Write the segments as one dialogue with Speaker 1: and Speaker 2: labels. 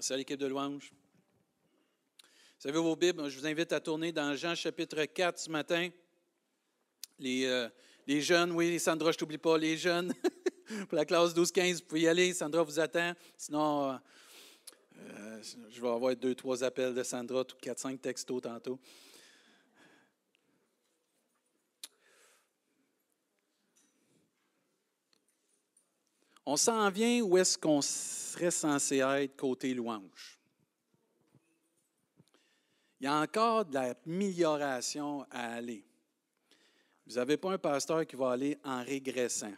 Speaker 1: Merci à l'équipe de louange. Vous avez vos Bibles, je vous invite à tourner dans Jean chapitre 4 ce matin. Les, euh, les jeunes, oui, Sandra, je t'oublie pas, les jeunes, pour la classe 12-15, vous pouvez y aller, Sandra vous attend. Sinon, euh, euh, je vais avoir deux, trois appels de Sandra, quatre, cinq textos tantôt. On s'en vient où est-ce qu'on serait censé être côté louange. Il y a encore de l'amélioration à aller. Vous n'avez pas un pasteur qui va aller en régressant.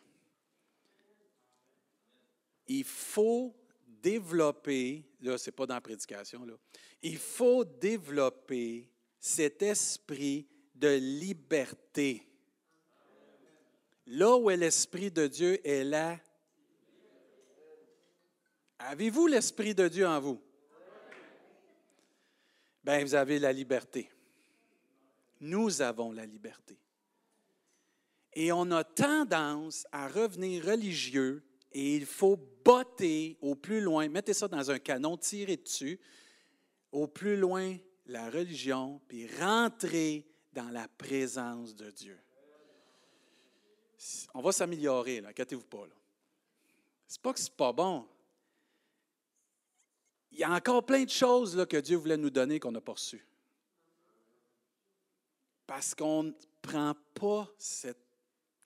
Speaker 1: Il faut développer, là, ce n'est pas dans la prédication, là, il faut développer cet esprit de liberté. Là où est l'Esprit de Dieu est là. Avez-vous l'Esprit de Dieu en vous? Bien, vous avez la liberté. Nous avons la liberté. Et on a tendance à revenir religieux et il faut botter au plus loin, mettez ça dans un canon, tirez dessus, au plus loin la religion, puis rentrer dans la présence de Dieu. On va s'améliorer, là, inquiétez-vous pas. Là. C'est pas que c'est pas bon. Il y a encore plein de choses là, que Dieu voulait nous donner qu'on n'a pas reçues. Parce qu'on ne prend pas cette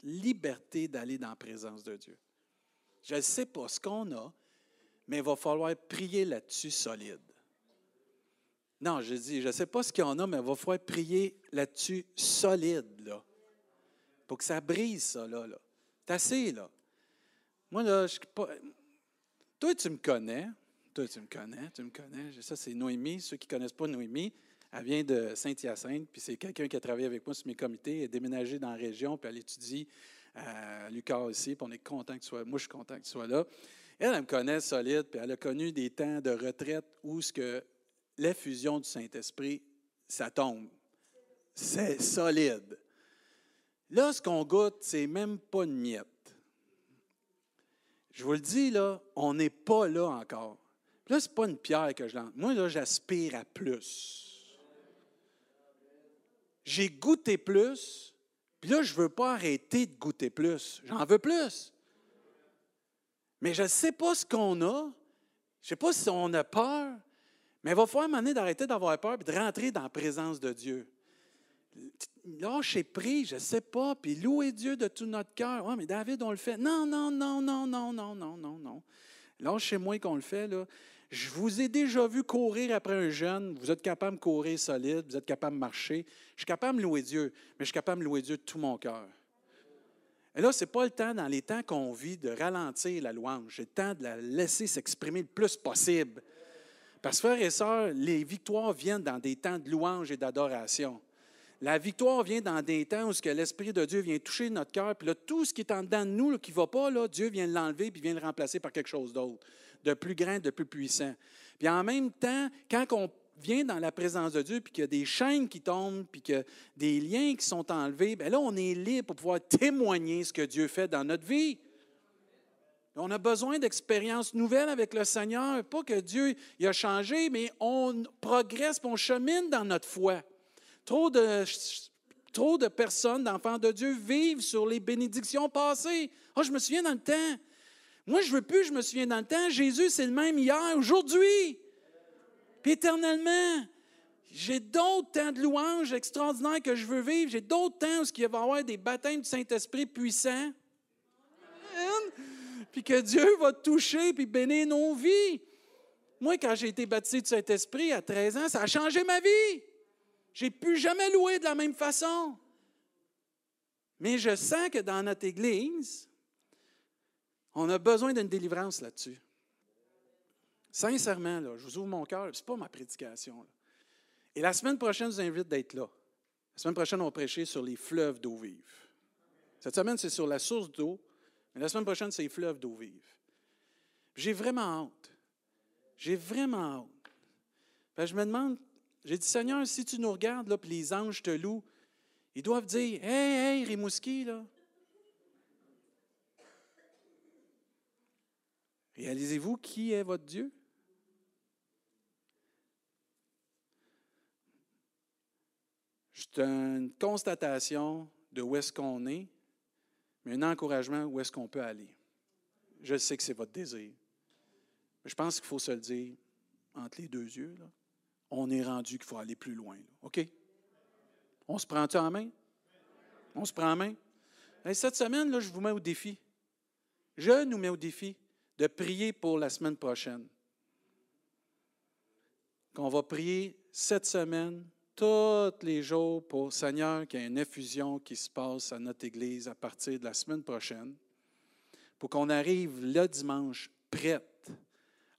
Speaker 1: liberté d'aller dans la présence de Dieu. Je ne sais pas ce qu'on a, mais il va falloir prier là-dessus solide. Non, je dis, je ne sais pas ce qu'on a, mais il va falloir prier là-dessus solide. Pour que ça brise, ça, là. là. C'est assez, là. Moi, là, je suis pas. Toi, tu me connais. Toi, tu me connais, tu me connais. Ça, c'est Noémie. Ceux qui ne connaissent pas Noémie, elle vient de Saint-Hyacinthe, puis c'est quelqu'un qui a travaillé avec moi sur mes comités, elle est déménagée dans la région, puis elle étudie à Lucas ici, puis on est content que tu sois, moi je suis content que tu sois là. Elle, elle me connaît solide, puis elle a connu des temps de retraite où ce que l'effusion du Saint-Esprit, ça tombe. C'est solide. Là, ce qu'on goûte, c'est même pas une miette. Je vous le dis, là, on n'est pas là encore. Là, ce n'est pas une pierre que je lance. Moi, là, j'aspire à plus. J'ai goûté plus, puis là, je ne veux pas arrêter de goûter plus. J'en veux plus. Mais je ne sais pas ce qu'on a. Je ne sais pas si on a peur. Mais il va falloir m'amener d'arrêter d'avoir peur et de rentrer dans la présence de Dieu. Lâcher pris, je ne sais pas, puis louer Dieu de tout notre cœur. Oui, mais David, on le fait. Non, non, non, non, non, non, non, non, non. Lâchez-moi qu'on le fait, là. Je vous ai déjà vu courir après un jeune. Vous êtes capable de courir solide, vous êtes capable de marcher. Je suis capable de louer Dieu, mais je suis capable de louer Dieu de tout mon cœur. Et là, ce n'est pas le temps, dans les temps qu'on vit, de ralentir la louange. C'est le temps de la laisser s'exprimer le plus possible. Parce que, frères et sœurs, les victoires viennent dans des temps de louange et d'adoration. La victoire vient dans des temps où l'Esprit de Dieu vient toucher notre cœur, puis là, tout ce qui est en dedans de nous, qui ne va pas, là, Dieu vient l'enlever, puis vient le remplacer par quelque chose d'autre de plus grand, de plus puissant. Puis en même temps, quand on vient dans la présence de Dieu, puis qu'il y a des chaînes qui tombent, puis que des liens qui sont enlevés, bien là, on est libre pour pouvoir témoigner ce que Dieu fait dans notre vie. On a besoin d'expériences nouvelles avec le Seigneur. Pas que Dieu a changé, mais on progresse, on chemine dans notre foi. Trop de, trop de personnes, d'enfants de Dieu, vivent sur les bénédictions passées. oh, je me souviens dans le temps, moi, je veux plus, je me souviens dans le temps, Jésus, c'est le même hier, aujourd'hui, puis éternellement. J'ai d'autres temps de louanges extraordinaires que je veux vivre. J'ai d'autres temps où il va y avoir des baptêmes du Saint-Esprit puissants. Puis que Dieu va toucher puis bénir nos vies. Moi, quand j'ai été baptisé du Saint-Esprit à 13 ans, ça a changé ma vie. J'ai plus jamais loué de la même façon. Mais je sens que dans notre Église, on a besoin d'une délivrance là-dessus. Sincèrement, là, je vous ouvre mon cœur, ce n'est pas ma prédication. Et la semaine prochaine, je vous invite d'être là. La semaine prochaine, on va prêcher sur les fleuves d'eau vive. Cette semaine, c'est sur la source d'eau, mais la semaine prochaine, c'est les fleuves d'eau vive. J'ai vraiment hâte. J'ai vraiment hâte. je me demande, j'ai dit, Seigneur, si tu nous regardes, là, puis les anges te louent, ils doivent dire, Hey, hey, Rimouski, là. Réalisez-vous qui est votre Dieu? C'est une constatation de où est-ce qu'on est, mais un encouragement où est-ce qu'on peut aller. Je sais que c'est votre désir. Mais je pense qu'il faut se le dire entre les deux yeux. Là. On est rendu qu'il faut aller plus loin. OK? On se prend-tu en main? On se prend en main? cette semaine, là, je vous mets au défi. Je nous mets au défi de prier pour la semaine prochaine. Qu'on va prier cette semaine, tous les jours, pour Seigneur, qu'il y ait une effusion qui se passe à notre Église à partir de la semaine prochaine, pour qu'on arrive le dimanche prête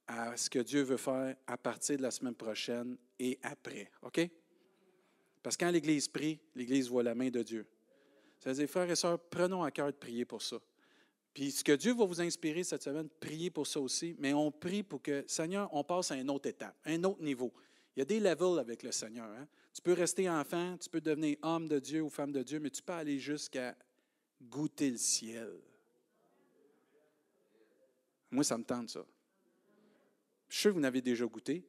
Speaker 1: à ce que Dieu veut faire à partir de la semaine prochaine et après. OK? Parce que quand l'Église prie, l'Église voit la main de Dieu. Ça veut dire, frères et sœurs, prenons à cœur de prier pour ça. Puis ce que Dieu va vous inspirer cette semaine, priez pour ça aussi, mais on prie pour que, Seigneur, on passe à une autre étape, un autre niveau. Il y a des levels avec le Seigneur. Hein. Tu peux rester enfant, tu peux devenir homme de Dieu ou femme de Dieu, mais tu peux aller jusqu'à goûter le ciel. Moi, ça me tente ça. Je suis sûr que vous n'avez déjà goûté,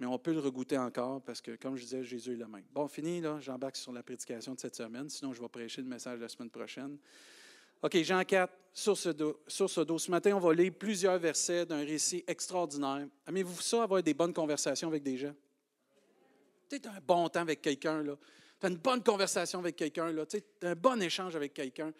Speaker 1: mais on peut le regoûter encore parce que, comme je disais, Jésus est le même. Bon, fini, là, j'embarque sur la prédication de cette semaine, sinon je vais prêcher le message la semaine prochaine. OK, Jean 4, sur ce, dos, sur ce matin, on va lire plusieurs versets d'un récit extraordinaire. Aimez-vous ça, avoir des bonnes conversations avec des gens? Tu un bon temps avec quelqu'un, là. Tu as une bonne conversation avec quelqu'un, là. Tu as un bon échange avec quelqu'un.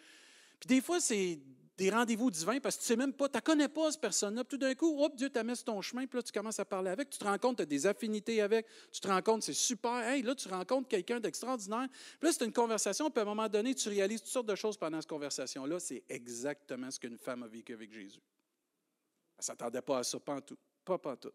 Speaker 1: Puis des fois, c'est des rendez-vous divins parce que tu ne sais même pas, tu ne connais pas cette personne-là. Tout d'un coup, hop, Dieu t'a mis sur ton chemin, puis là, tu commences à parler avec, tu te rends compte, tu as des affinités avec, tu te rends compte, c'est super. Hey, là, tu rencontres quelqu'un d'extraordinaire. Puis là, c'est une conversation, puis à un moment donné, tu réalises toutes sortes de choses pendant cette conversation-là. C'est exactement ce qu'une femme a vécu avec Jésus. Elle ne s'attendait pas à ça, pas en tout. Pas, pas en tout.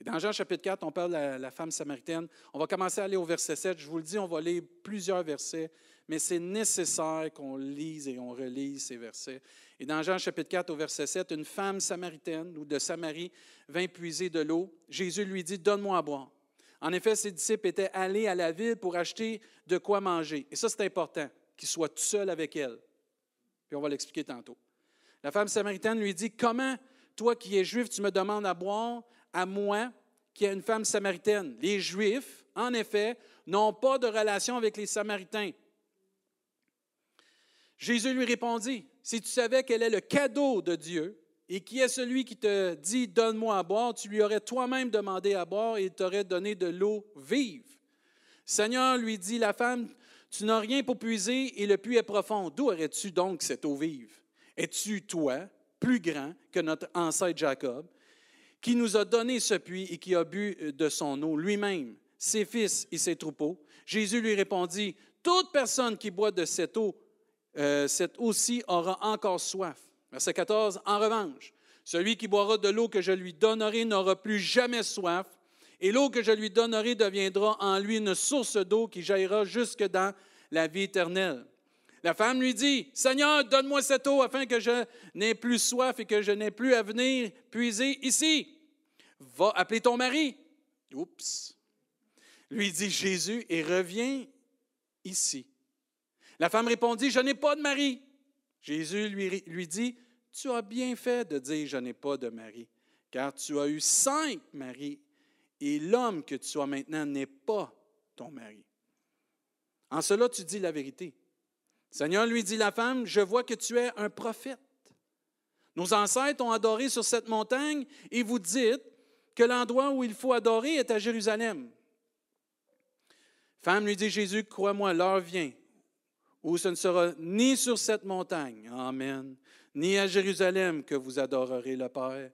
Speaker 1: Et dans Jean chapitre 4, on parle de la, la femme samaritaine. On va commencer à aller au verset 7. Je vous le dis, on va lire plusieurs versets mais c'est nécessaire qu'on lise et on relise ces versets. Et dans Jean chapitre 4 au verset 7, une femme samaritaine ou de Samarie vint puiser de l'eau. Jésus lui dit, Donne-moi à boire. En effet, ses disciples étaient allés à la ville pour acheter de quoi manger. Et ça, c'est important, qu'il soit tout seul avec elle. Puis on va l'expliquer tantôt. La femme samaritaine lui dit, Comment, toi qui es juif, tu me demandes à boire à moi, qui est une femme samaritaine? Les Juifs, en effet, n'ont pas de relation avec les Samaritains. Jésus lui répondit, si tu savais quel est le cadeau de Dieu et qui est celui qui te dit, donne-moi à boire, tu lui aurais toi-même demandé à boire et il t'aurait donné de l'eau vive. Seigneur lui dit la femme, tu n'as rien pour puiser et le puits est profond. D'où aurais-tu donc cette eau vive? Es-tu, toi, plus grand que notre ancêtre Jacob, qui nous a donné ce puits et qui a bu de son eau lui-même, ses fils et ses troupeaux? Jésus lui répondit, toute personne qui boit de cette eau euh, cette aussi aura encore soif. Verset 14, en revanche, celui qui boira de l'eau que je lui donnerai n'aura plus jamais soif, et l'eau que je lui donnerai deviendra en lui une source d'eau qui jaillira jusque dans la vie éternelle. La femme lui dit, Seigneur, donne-moi cette eau afin que je n'ai plus soif et que je n'ai plus à venir puiser ici. Va appeler ton mari. Oups. Lui dit Jésus et reviens ici. La femme répondit, Je n'ai pas de mari. Jésus lui, lui dit, Tu as bien fait de dire, Je n'ai pas de mari, car tu as eu cinq maris, et l'homme que tu as maintenant n'est pas ton mari. En cela, tu dis la vérité. Seigneur lui dit la femme, Je vois que tu es un prophète. Nos ancêtres ont adoré sur cette montagne, et vous dites que l'endroit où il faut adorer est à Jérusalem. Femme lui dit Jésus, crois-moi, l'heure vient où ce ne sera ni sur cette montagne, Amen, ni à Jérusalem que vous adorerez le Père.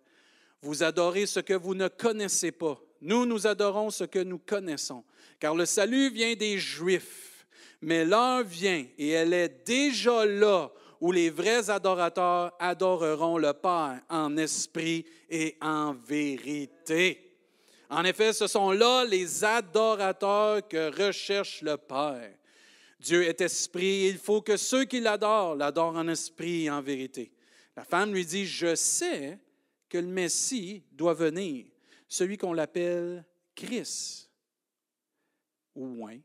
Speaker 1: Vous adorez ce que vous ne connaissez pas. Nous, nous adorons ce que nous connaissons, car le salut vient des Juifs. Mais l'heure vient, et elle est déjà là, où les vrais adorateurs adoreront le Père en esprit et en vérité. En effet, ce sont là les adorateurs que recherche le Père. Dieu est esprit, il faut que ceux qui l'adorent l'adorent en esprit et en vérité. La femme lui dit, je sais que le Messie doit venir, celui qu'on l'appelle Christ. Ou moins.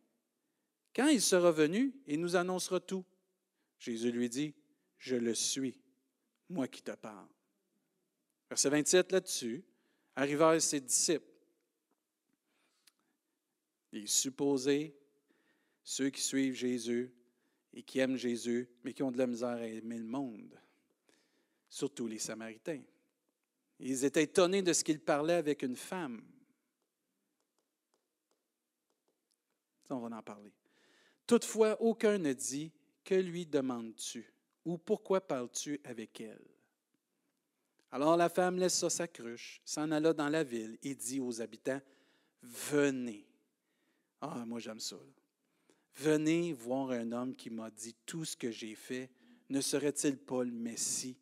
Speaker 1: Quand il sera venu, il nous annoncera tout. Jésus lui dit, je le suis, moi qui te parle. Verset 27 là-dessus, arrivèrent ses disciples, les supposés ceux qui suivent Jésus et qui aiment Jésus, mais qui ont de la misère à aimer le monde, surtout les Samaritains. Ils étaient étonnés de ce qu'il parlait avec une femme. On va en parler. Toutefois, aucun ne dit Que lui demandes-tu? Ou pourquoi parles-tu avec elle Alors la femme laissa sa cruche, s'en alla dans la ville et dit aux habitants Venez. Ah, moi j'aime ça. Venez voir un homme qui m'a dit tout ce que j'ai fait. Ne serait-il pas le Messie?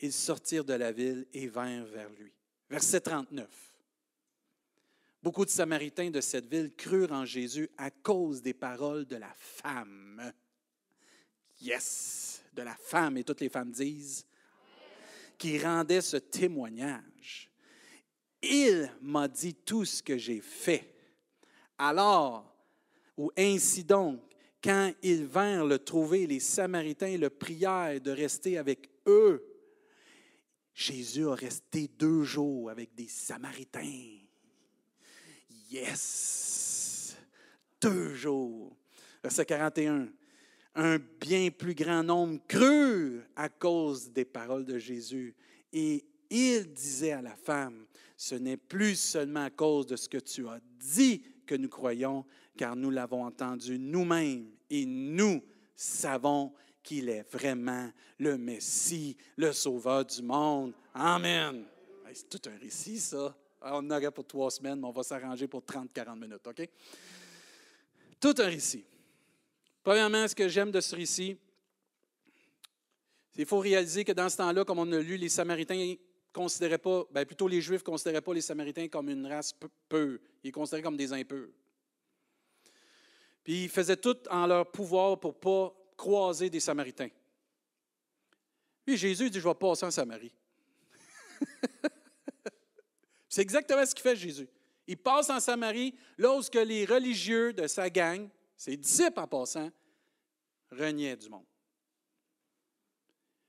Speaker 1: Ils sortirent de la ville et vinrent vers lui. Verset 39. Beaucoup de Samaritains de cette ville crurent en Jésus à cause des paroles de la femme. Yes, de la femme, et toutes les femmes disent, qui rendait ce témoignage. Il m'a dit tout ce que j'ai fait. Alors, ou ainsi donc, quand ils vinrent le trouver, les Samaritains le prièrent de rester avec eux. Jésus a resté deux jours avec des Samaritains. Yes! Deux jours. Verset 41. Un bien plus grand nombre crut à cause des paroles de Jésus. Et il disait à la femme, ce n'est plus seulement à cause de ce que tu as dit que nous croyons, car nous l'avons entendu nous-mêmes et nous savons qu'il est vraiment le Messie, le Sauveur du monde. Amen. C'est tout un récit, ça. On en aurait pour trois semaines, mais on va s'arranger pour 30-40 minutes, OK? Tout un récit. Premièrement, ce que j'aime de ce récit, il faut réaliser que dans ce temps-là, comme on a lu, les Samaritains considéraient pas, bien plutôt les Juifs ne considéraient pas les Samaritains comme une race peu. Ils considéraient comme des impurs. Puis ils faisaient tout en leur pouvoir pour ne pas croiser des Samaritains. Puis Jésus dit, je vais passer en Samarie. C'est exactement ce qu'il fait Jésus. Il passe en Samarie lorsque les religieux de sa gang, ses disciples en passant, reniaient du monde.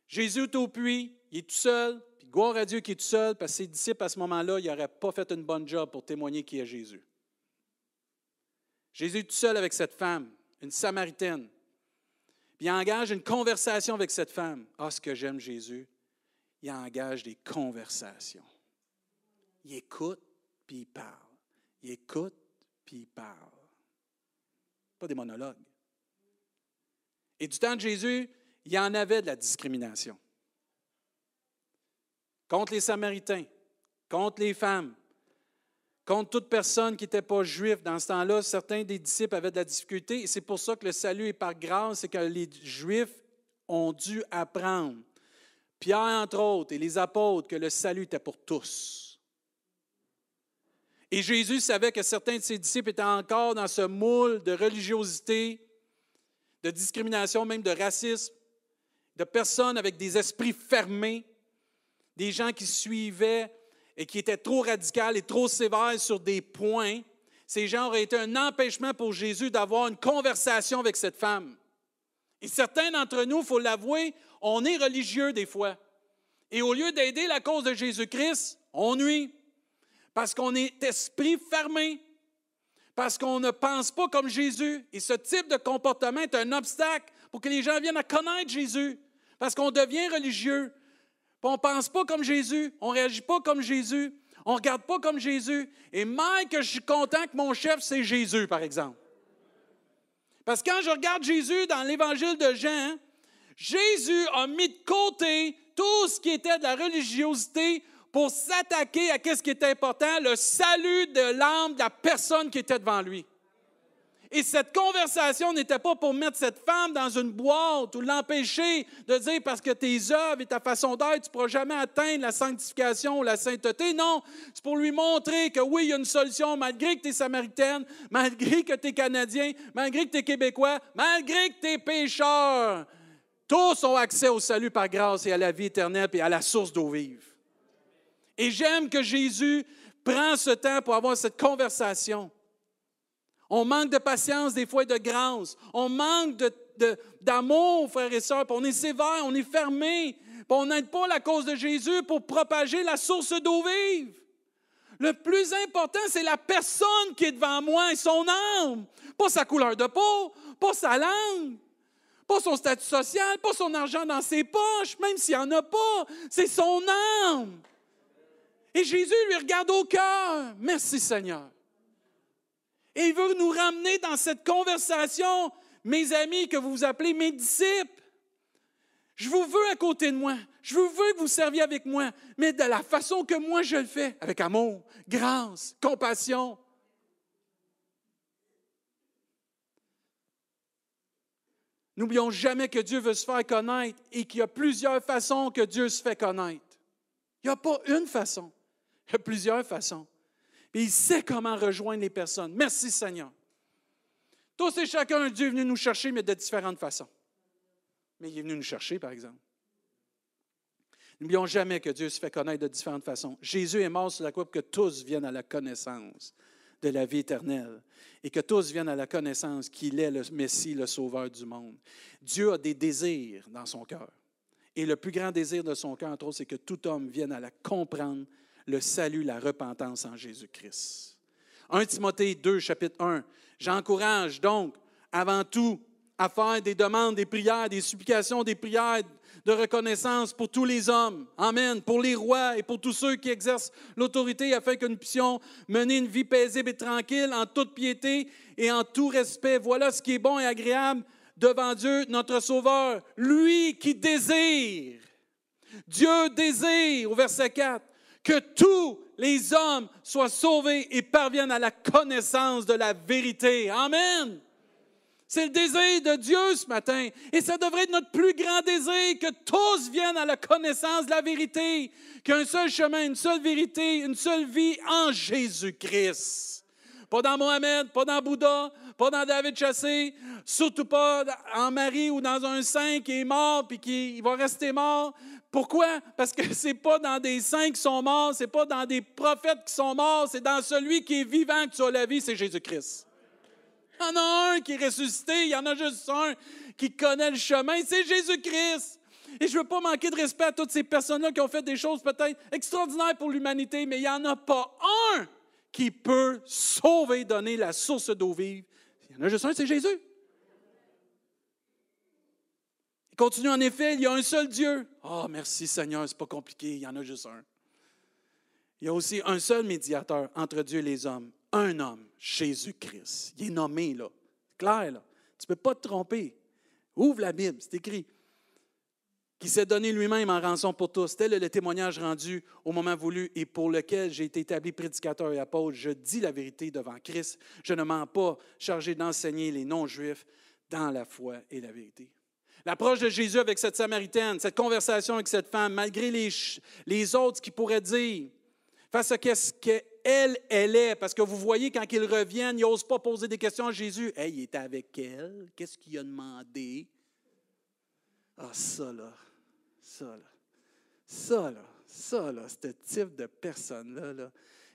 Speaker 1: Jésus est au puits, il est tout seul, puis gloire à Dieu qu'il est tout seul, parce que ses disciples à ce moment-là, ils n'auraient pas fait une bonne job pour témoigner qui est Jésus. Jésus est tout seul avec cette femme, une Samaritaine. Puis il engage une conversation avec cette femme. Ah, ce que j'aime Jésus, il engage des conversations. Il écoute, puis il parle. Il écoute, puis il parle. Pas des monologues. Et du temps de Jésus, il y en avait de la discrimination. Contre les Samaritains, contre les femmes, contre toute personne qui n'était pas juif. Dans ce temps-là, certains des disciples avaient de la difficulté et c'est pour ça que le salut est par grâce, c'est que les Juifs ont dû apprendre, Pierre entre autres et les apôtres, que le salut était pour tous. Et Jésus savait que certains de ses disciples étaient encore dans ce moule de religiosité, de discrimination, même de racisme, de personnes avec des esprits fermés, des gens qui suivaient et qui était trop radical et trop sévère sur des points, ces gens auraient été un empêchement pour Jésus d'avoir une conversation avec cette femme. Et certains d'entre nous, il faut l'avouer, on est religieux des fois. Et au lieu d'aider la cause de Jésus-Christ, on nuit. Parce qu'on est esprit fermé. Parce qu'on ne pense pas comme Jésus. Et ce type de comportement est un obstacle pour que les gens viennent à connaître Jésus. Parce qu'on devient religieux on ne pense pas comme Jésus, on ne réagit pas comme Jésus, on ne regarde pas comme Jésus. Et même que je suis content que mon chef, c'est Jésus, par exemple. Parce que quand je regarde Jésus dans l'évangile de Jean, Jésus a mis de côté tout ce qui était de la religiosité pour s'attaquer à ce qui était important, le salut de l'âme de la personne qui était devant lui. Et cette conversation n'était pas pour mettre cette femme dans une boîte ou l'empêcher de dire parce que tes œuvres et ta façon d'être, tu ne pourras jamais atteindre la sanctification ou la sainteté. Non, c'est pour lui montrer que oui, il y a une solution malgré que tu es samaritaine, malgré que tu es canadien, malgré que tu es québécois, malgré que tu es pécheur. Tous ont accès au salut par grâce et à la vie éternelle et à la source d'eau vive. Et j'aime que Jésus prend ce temps pour avoir cette conversation. On manque de patience des fois et de grâce. On manque d'amour, frères et sœurs. on est sévère, on est fermé. on n'aide pas la cause de Jésus pour propager la source d'eau vive. Le plus important, c'est la personne qui est devant moi et son âme. Pas sa couleur de peau, pas sa langue, pas son statut social, pas son argent dans ses poches, même s'il n'y en a pas. C'est son âme. Et Jésus lui regarde au cœur. Merci Seigneur. Et il veut nous ramener dans cette conversation, mes amis, que vous appelez mes disciples. Je vous veux à côté de moi. Je vous veux que vous serviez avec moi, mais de la façon que moi je le fais, avec amour, grâce, compassion. N'oublions jamais que Dieu veut se faire connaître et qu'il y a plusieurs façons que Dieu se fait connaître. Il n'y a pas une façon, il y a plusieurs façons. Et il sait comment rejoindre les personnes. Merci Seigneur. Tous et chacun, Dieu est venu nous chercher, mais de différentes façons. Mais il est venu nous chercher, par exemple. N'oublions jamais que Dieu se fait connaître de différentes façons. Jésus est mort sur la croix pour que tous viennent à la connaissance de la vie éternelle et que tous viennent à la connaissance qu'il est le Messie, le Sauveur du monde. Dieu a des désirs dans son cœur. Et le plus grand désir de son cœur, entre autres, c'est que tout homme vienne à la comprendre, le salut, la repentance en Jésus-Christ. 1 Timothée 2, chapitre 1. J'encourage donc, avant tout, à faire des demandes, des prières, des supplications, des prières de reconnaissance pour tous les hommes. Amen. Pour les rois et pour tous ceux qui exercent l'autorité afin que nous puissions mener une vie paisible et tranquille en toute piété et en tout respect. Voilà ce qui est bon et agréable devant Dieu, notre Sauveur. Lui qui désire, Dieu désire, au verset 4, que tous les hommes soient sauvés et parviennent à la connaissance de la vérité. Amen. C'est le désir de Dieu ce matin. Et ça devrait être notre plus grand désir, que tous viennent à la connaissance de la vérité, qu'un seul chemin, une seule vérité, une seule vie en Jésus-Christ. Pas dans Mohamed, pas dans Bouddha, pas dans David Chassé, surtout pas en Marie ou dans un saint qui est mort puis qui va rester mort. Pourquoi? Parce que c'est pas dans des saints qui sont morts, c'est pas dans des prophètes qui sont morts, c'est dans celui qui est vivant que tu la vie, c'est Jésus-Christ. Il y en a un qui est ressuscité, il y en a juste un qui connaît le chemin, c'est Jésus-Christ. Et je ne veux pas manquer de respect à toutes ces personnes-là qui ont fait des choses peut-être extraordinaires pour l'humanité, mais il n'y en a pas un qui peut sauver, donner la source d'eau vive. Il y en a juste un, c'est Jésus. Il continue en effet, il y a un seul Dieu. Oh, merci Seigneur, c'est pas compliqué, il y en a juste un. Il y a aussi un seul médiateur entre Dieu et les hommes, un homme, Jésus-Christ. Il est nommé, là. Clair, là. Tu ne peux pas te tromper. Ouvre la Bible, c'est écrit. Qui s'est donné lui-même en rançon pour tous. Tel est le témoignage rendu au moment voulu et pour lequel j'ai été établi prédicateur et apôtre. Je dis la vérité devant Christ. Je ne mens pas, chargé d'enseigner les non-juifs dans la foi et la vérité. L'approche de Jésus avec cette Samaritaine, cette conversation avec cette femme, malgré les, les autres qui pourraient dire, face à ce que elle, elle est. Parce que vous voyez, quand ils reviennent, ils n'osent pas poser des questions à Jésus. Hey, il était avec elle? Qu'est-ce qu'il a demandé? Ah, ça là, ça là, ça là, ça là, ce type de personnes-là, là,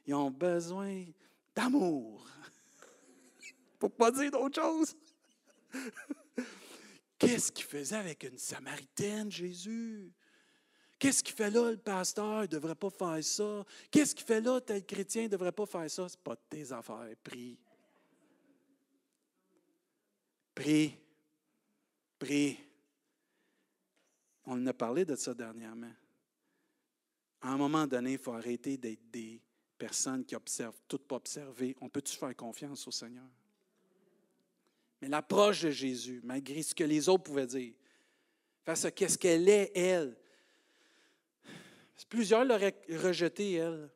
Speaker 1: ils ont besoin d'amour. Pour pas dire d'autre chose. Qu'est-ce qu'il faisait avec une Samaritaine, Jésus? Qu'est-ce qu'il fait là, le pasteur? Il ne devrait pas faire ça. Qu'est-ce qu'il fait là, tel chrétien? Il ne devrait pas faire ça. Ce n'est pas de tes affaires. Prie. Prie. Prie. On en a parlé de ça dernièrement. À un moment donné, il faut arrêter d'être des personnes qui observent, toutes pas observer. On peut-tu faire confiance au Seigneur? Mais l'approche de Jésus, malgré ce que les autres pouvaient dire, face à qu'est-ce qu'elle est, elle, Plusieurs l'auraient rejeté, elle.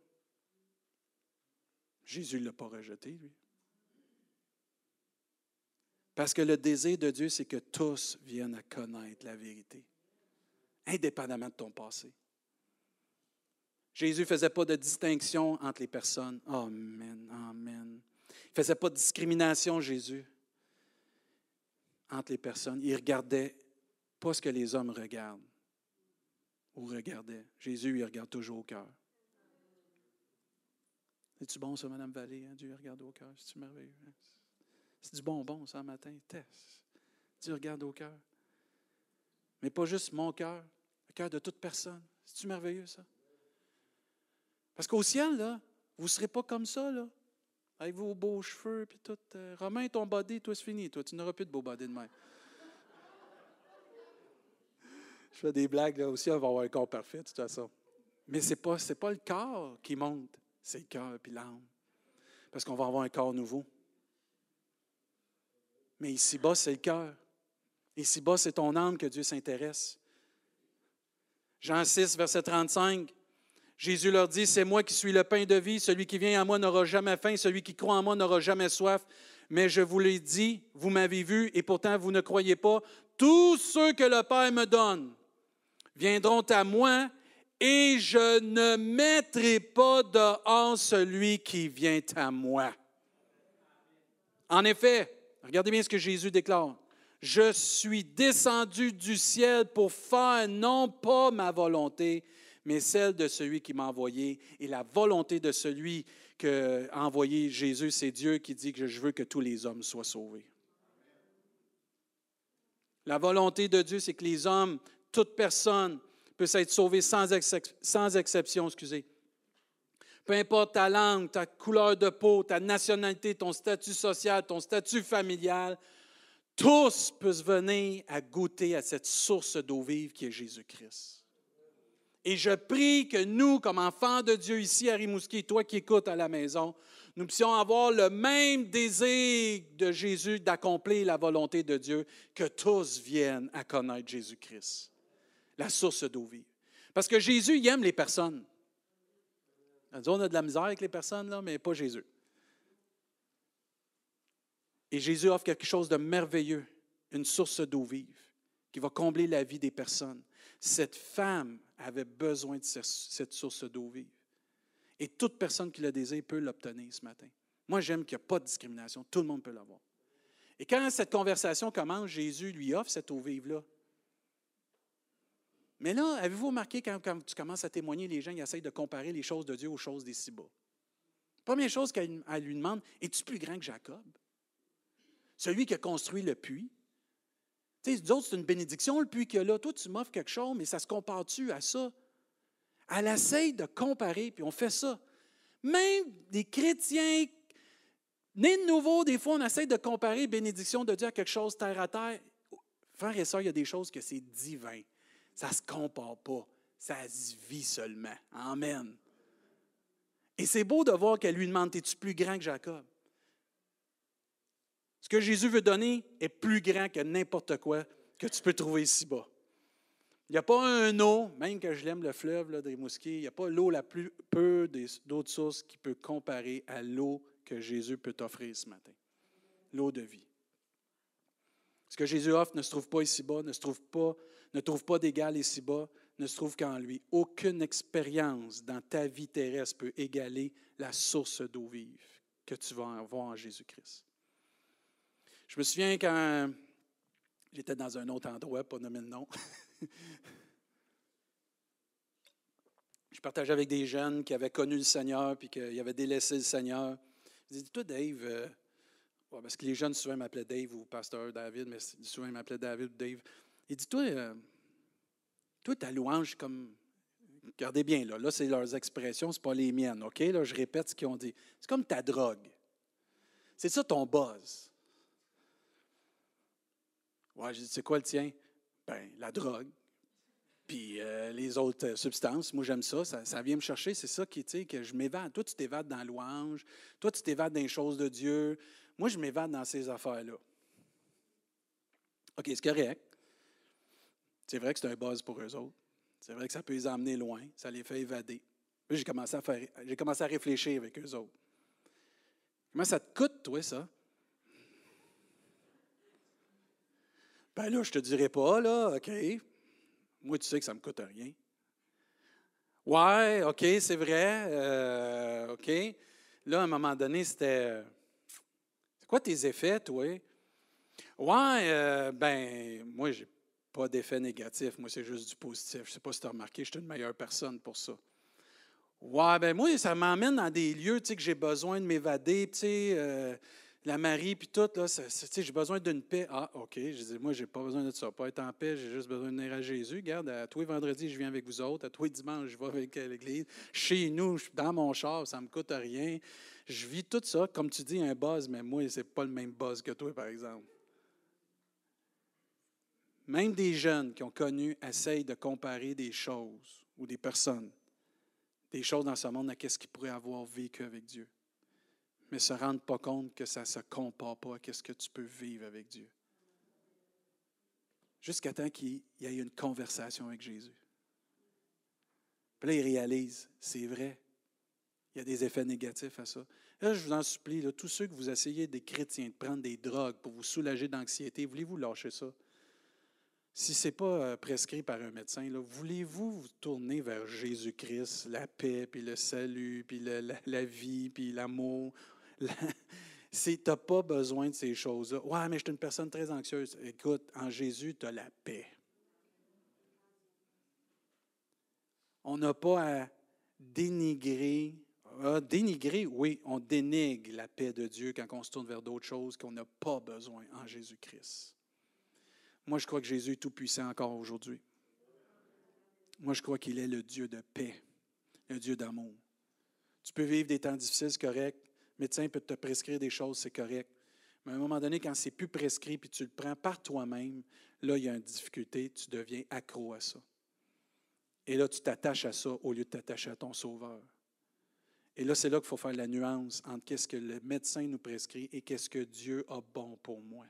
Speaker 1: Jésus ne l'a pas rejeté, lui. Parce que le désir de Dieu, c'est que tous viennent à connaître la vérité, indépendamment de ton passé. Jésus ne faisait pas de distinction entre les personnes. Amen, amen. Il ne faisait pas de discrimination, Jésus, entre les personnes. Il regardait pas ce que les hommes regardent ou regardait. Jésus, il regarde toujours au cœur. C'est-tu bon, ça, Mme Vallée? Hein? Dieu regarde au cœur. C'est-tu merveilleux? Hein? C'est du bonbon, ça, matin. Test. Dieu regarde au cœur. Mais pas juste mon cœur, le cœur de toute personne. C'est-tu merveilleux, ça? Parce qu'au ciel, là, Vous ne serez pas comme ça, là. Avec vos beaux cheveux, puis tout. Euh, Romain, ton body, toi, c'est fini. Toi, tu n'auras plus de beau body de même. Je fais des blagues, là aussi, on va avoir un corps parfait, de toute façon. Mais ce n'est pas, pas le corps qui monte, c'est le cœur puis l'âme. Parce qu'on va avoir un corps nouveau. Mais ici-bas, c'est le cœur. Ici-bas, c'est ton âme que Dieu s'intéresse. Jean 6, verset 35. Jésus leur dit, c'est moi qui suis le pain de vie, celui qui vient à moi n'aura jamais faim, celui qui croit en moi n'aura jamais soif. Mais je vous l'ai dit, vous m'avez vu, et pourtant vous ne croyez pas. Tous ceux que le Père me donne viendront à moi, et je ne mettrai pas dehors celui qui vient à moi. En effet, regardez bien ce que Jésus déclare. Je suis descendu du ciel pour faire non pas ma volonté, mais celle de celui qui m'a envoyé. Et la volonté de celui qui a envoyé Jésus, c'est Dieu qui dit que je veux que tous les hommes soient sauvés. La volonté de Dieu, c'est que les hommes, toute personne, puisse être sauvée sans, sans exception. Excusez. Peu importe ta langue, ta couleur de peau, ta nationalité, ton statut social, ton statut familial, tous peuvent venir à goûter à cette source d'eau vive qui est Jésus-Christ. Et je prie que nous, comme enfants de Dieu ici à Rimouski, toi qui écoutes à la maison, nous puissions avoir le même désir de Jésus d'accomplir la volonté de Dieu, que tous viennent à connaître Jésus-Christ, la source d'eau vive. Parce que Jésus, il aime les personnes. On a de la misère avec les personnes, là, mais pas Jésus. Et Jésus offre quelque chose de merveilleux, une source d'eau vive qui va combler la vie des personnes. Cette femme avait besoin de cette source d'eau vive. Et toute personne qui le désire peut l'obtenir ce matin. Moi, j'aime qu'il n'y a pas de discrimination. Tout le monde peut l'avoir. Et quand cette conversation commence, Jésus lui offre cette eau vive-là. Mais là, avez-vous remarqué quand, tu commences à témoigner, les gens ils essayent de comparer les choses de Dieu aux choses des ci-bas. Première chose qu'elle lui demande, es-tu plus grand que Jacob? Celui qui a construit le puits? Tu sais, d'autres, c'est une bénédiction, le puits qu'il a là. Toi, tu m'offres quelque chose, mais ça se compare-tu à ça? Elle essaye de comparer, puis on fait ça. Même des chrétiens nés de nouveau, des fois, on essaie de comparer bénédiction de Dieu à quelque chose terre à terre. Frères et sœurs, il y a des choses que c'est divin. Ça ne se compare pas. Ça se vit seulement. Amen. Et c'est beau de voir qu'elle lui demande Es-tu plus grand que Jacob ce que Jésus veut donner est plus grand que n'importe quoi que tu peux trouver ici-bas. Il n'y a pas un eau, même que je l'aime le fleuve là, des Mousquets, il n'y a pas l'eau la plus peu d'autres sources qui peut comparer à l'eau que Jésus peut t'offrir ce matin. L'eau de vie. Ce que Jésus offre ne se trouve pas ici-bas, ne se trouve pas, ne trouve pas d'égal ici-bas, ne se trouve qu'en lui. Aucune expérience dans ta vie terrestre peut égaler la source d'eau vive que tu vas avoir en Jésus-Christ. Je me souviens quand j'étais dans un autre endroit, pas nommer le nom. je partageais avec des jeunes qui avaient connu le Seigneur puis qui avaient délaissé le Seigneur. Je disais, toi, Dave, euh, parce que les jeunes souvent m'appelaient Dave ou Pasteur David, mais souvent ils m'appelaient David ou Dave. Il dit, toi, euh, toi, ta louange, comme. Regardez bien, là, là c'est leurs expressions, ce pas les miennes, OK? Là, je répète ce qu'ils ont dit. C'est comme ta drogue. C'est ça ton buzz. Ouais, c'est quoi le tien? Ben, la drogue. Puis euh, les autres euh, substances, moi j'aime ça, ça, vient me chercher, c'est ça qui, tu que je m'évade. Toi, tu t'évades dans louange, toi, tu t'évades dans les choses de Dieu. Moi, je m'évade dans ces affaires-là. OK, c'est correct. C'est vrai que c'est un buzz pour eux autres. C'est vrai que ça peut les emmener loin, ça les fait évader. J'ai commencé à j'ai commencé à réfléchir avec eux autres. Comment ça te coûte, toi, ça? Ben là, je te dirai pas, là, OK. Moi, tu sais que ça ne me coûte rien. Ouais, OK, c'est vrai. Euh, OK. Là, à un moment donné, c'était. C'est quoi tes effets, toi? Ouais, euh, ben, moi, j'ai pas d'effet négatif. Moi, c'est juste du positif. Je ne sais pas si tu as remarqué, je suis une meilleure personne pour ça. Ouais, ben moi, ça m'emmène dans des lieux, tu sais, que j'ai besoin de m'évader, tu sais. Euh, la Marie, puis tout, là, j'ai besoin d'une paix. Ah, OK. Je dis, moi, j'ai pas besoin de ça. Pas être en paix, j'ai juste besoin de venir à Jésus. Regarde, à tous les vendredis, je viens avec vous autres. À tous les dimanches, je vais avec l'Église. Chez nous, dans mon char, ça ne me coûte rien. Je vis tout ça, comme tu dis, un buzz, mais moi, c'est pas le même buzz que toi, par exemple. Même des jeunes qui ont connu essayent de comparer des choses ou des personnes, des choses dans ce monde à ce qu'ils pourraient avoir vécu avec Dieu mais ne se rendent pas compte que ça ne se compare pas à ce que tu peux vivre avec Dieu. Jusqu'à temps qu'il y ait une conversation avec Jésus. Puis là, il réalise, c'est vrai, il y a des effets négatifs à ça. Là, je vous en supplie, tous ceux que vous essayez des chrétiens de prendre des drogues pour vous soulager d'anxiété, voulez-vous lâcher ça? si ce n'est pas euh, prescrit par un médecin, voulez-vous vous tourner vers Jésus-Christ, la paix, puis le salut, puis la, vie, puis l'amour? tu n'as pas besoin de ces choses-là. Ouais, mais je suis une personne très anxieuse. Écoute, en Jésus, tu as la paix. On n'a pas à dénigrer. Ah, dénigrer, oui, on dénigre la paix de Dieu quand on se tourne vers d'autres choses qu'on n'a pas besoin en Jésus-Christ. Moi, je crois que Jésus est tout-puissant encore aujourd'hui. Moi, je crois qu'il est le Dieu de paix, le Dieu d'amour. Tu peux vivre des temps difficiles, correct. Le médecin peut te prescrire des choses, c'est correct. Mais à un moment donné, quand c'est plus prescrit puis tu le prends par toi-même, là, il y a une difficulté, tu deviens accro à ça. Et là, tu t'attaches à ça au lieu de t'attacher à ton Sauveur. Et là, c'est là qu'il faut faire la nuance entre qu'est-ce que le médecin nous prescrit et qu'est-ce que Dieu a bon pour moi.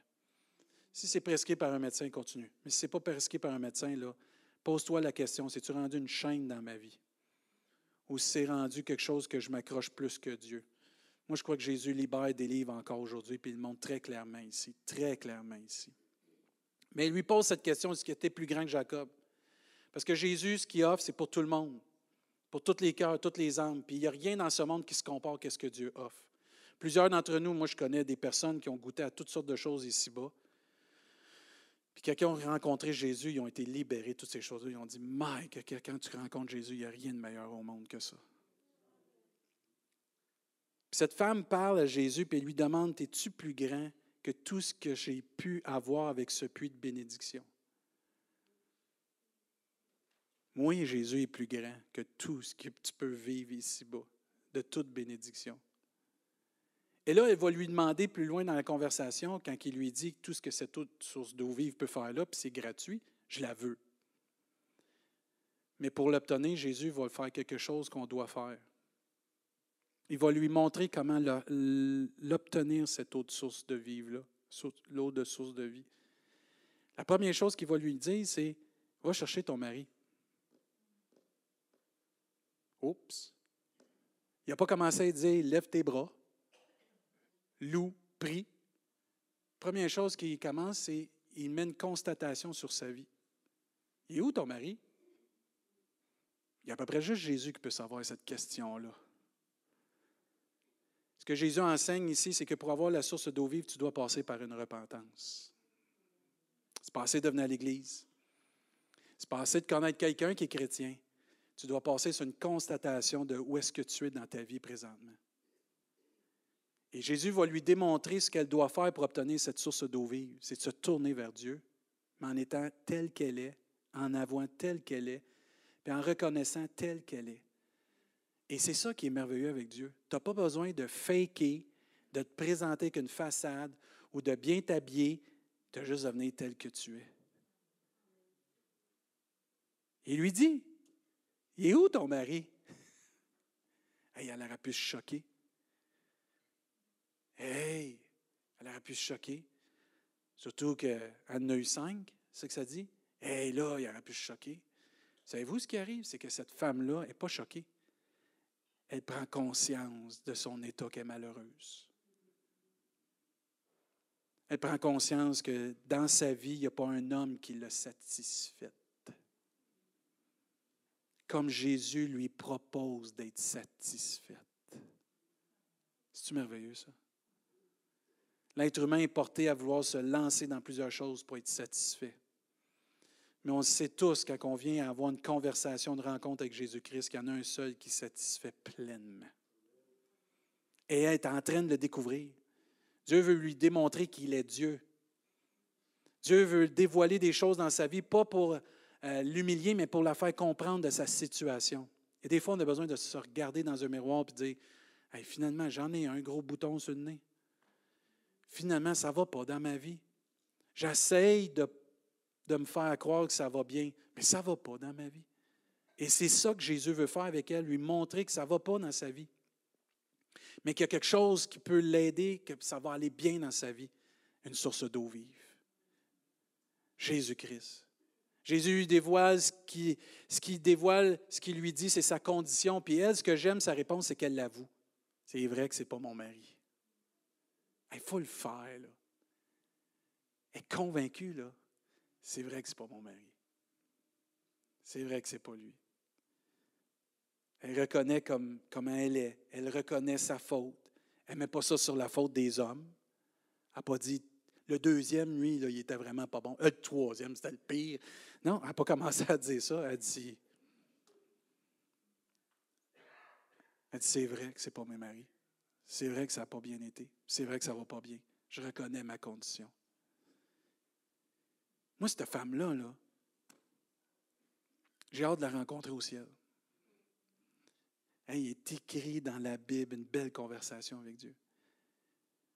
Speaker 1: Si c'est prescrit par un médecin, continue. Mais si ce n'est pas prescrit par un médecin, là, pose-toi la question, c'est-tu rendu une chaîne dans ma vie? Ou c'est rendu quelque chose que je m'accroche plus que Dieu? Moi, je crois que Jésus libère des livres encore aujourd'hui, puis il le montre très clairement ici, très clairement ici. Mais il lui pose cette question, est-ce qu'il était plus grand que Jacob? Parce que Jésus, ce qu'il offre, c'est pour tout le monde, pour tous les cœurs, toutes les âmes. Puis il n'y a rien dans ce monde qui se compare à ce que Dieu offre. Plusieurs d'entre nous, moi je connais des personnes qui ont goûté à toutes sortes de choses ici-bas, puis ils ont rencontré Jésus, ils ont été libérés de toutes ces choses-là. Ils ont dit, Mike, quand tu rencontres Jésus, il n'y a rien de meilleur au monde que ça. Cette femme parle à Jésus et lui demande, es-tu plus grand que tout ce que j'ai pu avoir avec ce puits de bénédiction? Moi, Jésus est plus grand que tout ce que tu peux vivre ici-bas, de toute bénédiction. Et là, elle va lui demander plus loin dans la conversation, quand il lui dit que tout ce que cette autre source d'eau vive peut faire là, puis c'est gratuit, je la veux. Mais pour l'obtenir, Jésus va faire quelque chose qu'on doit faire. Il va lui montrer comment l'obtenir, cette eau de source de vie, l'eau de source de vie. La première chose qu'il va lui dire, c'est Va chercher ton mari. Oups. Il n'a pas commencé à dire Lève tes bras loup, prie. Première chose qu'il commence, c'est il met une constatation sur sa vie. Il est où ton mari? Il y a à peu près juste Jésus qui peut savoir cette question-là. Ce que Jésus enseigne ici, c'est que pour avoir la source d'eau vive, tu dois passer par une repentance. C'est passer de venir à l'Église. C'est passer de connaître quelqu'un qui est chrétien. Tu dois passer sur une constatation de où est-ce que tu es dans ta vie présentement. Et Jésus va lui démontrer ce qu'elle doit faire pour obtenir cette source d'eau vive. C'est de se tourner vers Dieu, mais en étant telle qu'elle est, en avouant telle qu'elle est, puis en reconnaissant telle qu'elle est. Et c'est ça qui est merveilleux avec Dieu. Tu n'as pas besoin de faker, de te présenter qu'une façade ou de bien t'habiller. Tu as juste à venir tel que tu es. Il lui dit, il est où ton mari? Elle, elle aurait pu se choquer. Hey! Elle aurait pu se choquer. Surtout qu'elle en a eu cinq, c'est ce que ça dit? Hey, là, il aurait pu se choquer. Savez-vous ce qui arrive? C'est que cette femme-là n'est pas choquée. Elle prend conscience de son état qu'elle est malheureuse. Elle prend conscience que dans sa vie, il n'y a pas un homme qui l'a satisfaite. Comme Jésus lui propose d'être satisfaite. C'est-tu merveilleux, ça? L'être humain est porté à vouloir se lancer dans plusieurs choses pour être satisfait. Mais on sait tous, quand on vient avoir une conversation, une rencontre avec Jésus-Christ, qu'il y en a un seul qui satisfait pleinement. Et être en train de le découvrir. Dieu veut lui démontrer qu'il est Dieu. Dieu veut dévoiler des choses dans sa vie, pas pour euh, l'humilier, mais pour la faire comprendre de sa situation. Et des fois, on a besoin de se regarder dans un miroir et de dire finalement, j'en ai un gros bouton sur le nez. Finalement, ça ne va pas dans ma vie. J'essaye de, de me faire croire que ça va bien, mais ça ne va pas dans ma vie. Et c'est ça que Jésus veut faire avec elle, lui montrer que ça ne va pas dans sa vie. Mais qu'il y a quelque chose qui peut l'aider, que ça va aller bien dans sa vie. Une source d'eau vive. Jésus-Christ. Jésus lui dévoile ce qui, ce qui dévoile, ce qu'il lui dit, c'est sa condition. Puis elle, ce que j'aime, sa réponse, c'est qu'elle l'avoue. C'est vrai que ce n'est pas mon mari. Il faut le faire. Là. Elle est convaincue, là. C'est vrai que ce n'est pas mon mari. C'est vrai que ce n'est pas lui. Elle reconnaît comme, comment elle est. Elle reconnaît sa faute. Elle ne met pas ça sur la faute des hommes. Elle n'a pas dit le deuxième, lui, il était vraiment pas bon. Euh, le troisième, c'était le pire. Non, elle n'a pas commencé à dire ça. Elle dit Elle dit C'est vrai que ce n'est pas mes maris. C'est vrai que ça n'a pas bien été. C'est vrai que ça ne va pas bien. Je reconnais ma condition. Moi, cette femme-là, là, j'ai hâte de la rencontrer au ciel. il est écrit dans la Bible une belle conversation avec Dieu.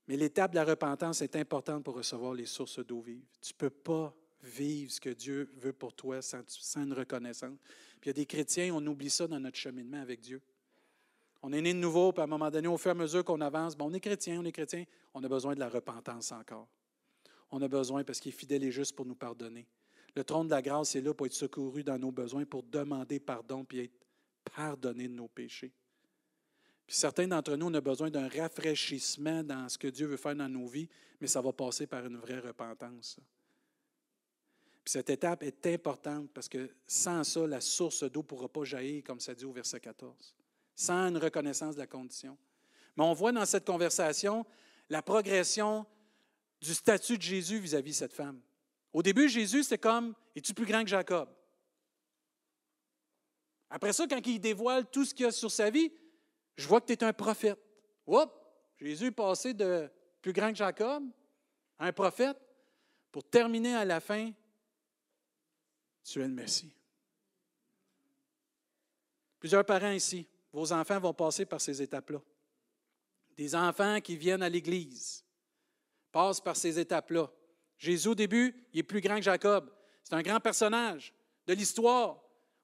Speaker 1: Mais l'étape de la repentance est importante pour recevoir les sources d'eau vive. Tu ne peux pas vivre ce que Dieu veut pour toi sans, une reconnaissance. Puis il y a des chrétiens, on oublie ça dans notre cheminement avec Dieu. On est né de nouveau, puis à un moment donné, au fur et à mesure qu'on avance, bon, on est chrétien, on est chrétien, on a besoin de la repentance encore. On a besoin parce qu'il est fidèle et juste pour nous pardonner. Le trône de la grâce est là pour être secouru dans nos besoins, pour demander pardon, puis être pardonné de nos péchés. Puis certains d'entre nous, on a besoin d'un rafraîchissement dans ce que Dieu veut faire dans nos vies, mais ça va passer par une vraie repentance. Puis cette étape est importante parce que sans ça, la source d'eau ne pourra pas jaillir, comme ça dit au verset 14, sans une reconnaissance de la condition. Mais on voit dans cette conversation la progression du statut de Jésus vis-à-vis de cette femme. Au début, Jésus, c'était comme Es-tu plus grand que Jacob? Après ça, quand il dévoile tout ce qu'il y a sur sa vie, je vois que tu es un prophète. Oups, Jésus est passé de plus grand que Jacob à un prophète pour terminer à la fin, tu es le Messie. Plusieurs parents ici, vos enfants vont passer par ces étapes-là. Des enfants qui viennent à l'Église passent par ces étapes-là. Jésus, au début, il est plus grand que Jacob. C'est un grand personnage de l'histoire.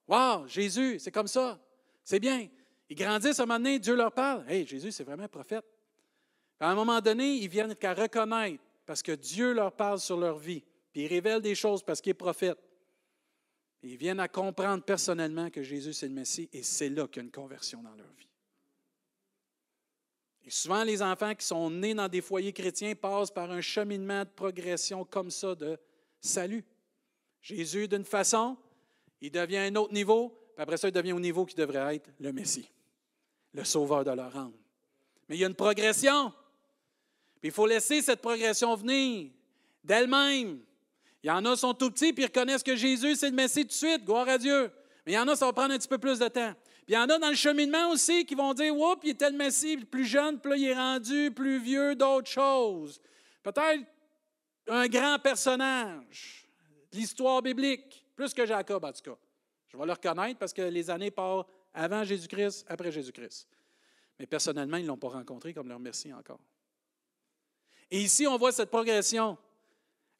Speaker 1: Wow, Jésus, c'est comme ça. C'est bien. Ils grandissent, à un moment donné, Dieu leur parle. Hey, Jésus, c'est vraiment un prophète. À un moment donné, ils viennent qu'à reconnaître parce que Dieu leur parle sur leur vie. Puis il révèle des choses parce qu'il est prophète. ils viennent à comprendre personnellement que Jésus, c'est le Messie, et c'est là qu'il y a une conversion dans leur vie. Et souvent, les enfants qui sont nés dans des foyers chrétiens passent par un cheminement de progression comme ça de salut. Jésus, d'une façon, il devient un autre niveau, puis après ça, il devient au niveau qui devrait être le Messie, le sauveur de leur âme. Mais il y a une progression. Puis il faut laisser cette progression venir d'elle-même. Il y en a qui sont tout petits puis ils reconnaissent que Jésus, c'est le Messie tout de suite, gloire à Dieu. Mais il y en a, ça va prendre un petit peu plus de temps. Puis il y en a dans le cheminement aussi qui vont dire Oups, il était le Messie plus jeune, puis là, il est rendu plus vieux d'autres choses. Peut-être un grand personnage de l'histoire biblique, plus que Jacob en tout cas. Je vais le reconnaître parce que les années partent avant Jésus-Christ, après Jésus-Christ. Mais personnellement, ils ne l'ont pas rencontré comme leur merci encore. Et ici, on voit cette progression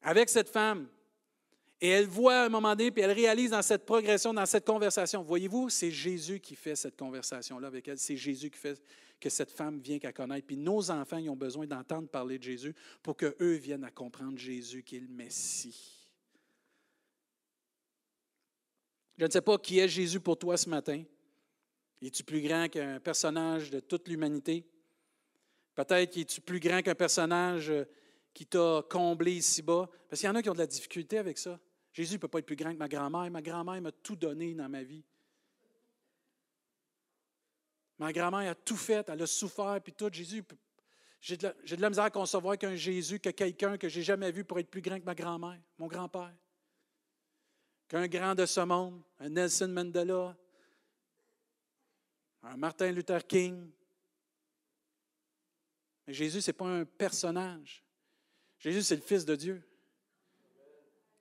Speaker 1: avec cette femme. Et elle voit à un moment donné, puis elle réalise dans cette progression, dans cette conversation. Voyez-vous, c'est Jésus qui fait cette conversation-là avec elle. C'est Jésus qui fait que cette femme vient qu'à connaître. Puis nos enfants, ils ont besoin d'entendre parler de Jésus pour qu'eux viennent à comprendre Jésus qui est Messie. Je ne sais pas qui est Jésus pour toi ce matin. Es-tu plus grand qu'un personnage de toute l'humanité? Peut-être es-tu plus grand qu'un personnage euh, qui t'a comblé ici-bas? Parce qu'il y en a qui ont de la difficulté avec ça. Jésus ne peut pas être plus grand que ma grand-mère. Ma grand-mère m'a tout donné dans ma vie. Ma grand-mère a tout fait, elle a souffert, puis tout. Jésus, j'ai de, de, la misère à concevoir qu'un Jésus, que quelqu'un que j'ai jamais vu pour être plus grand que ma grand-mère, mon grand-père qu'un grand de ce monde, un Nelson Mandela, un Martin Luther King. Mais Jésus, ce n'est pas un personnage. Jésus, c'est le Fils de Dieu,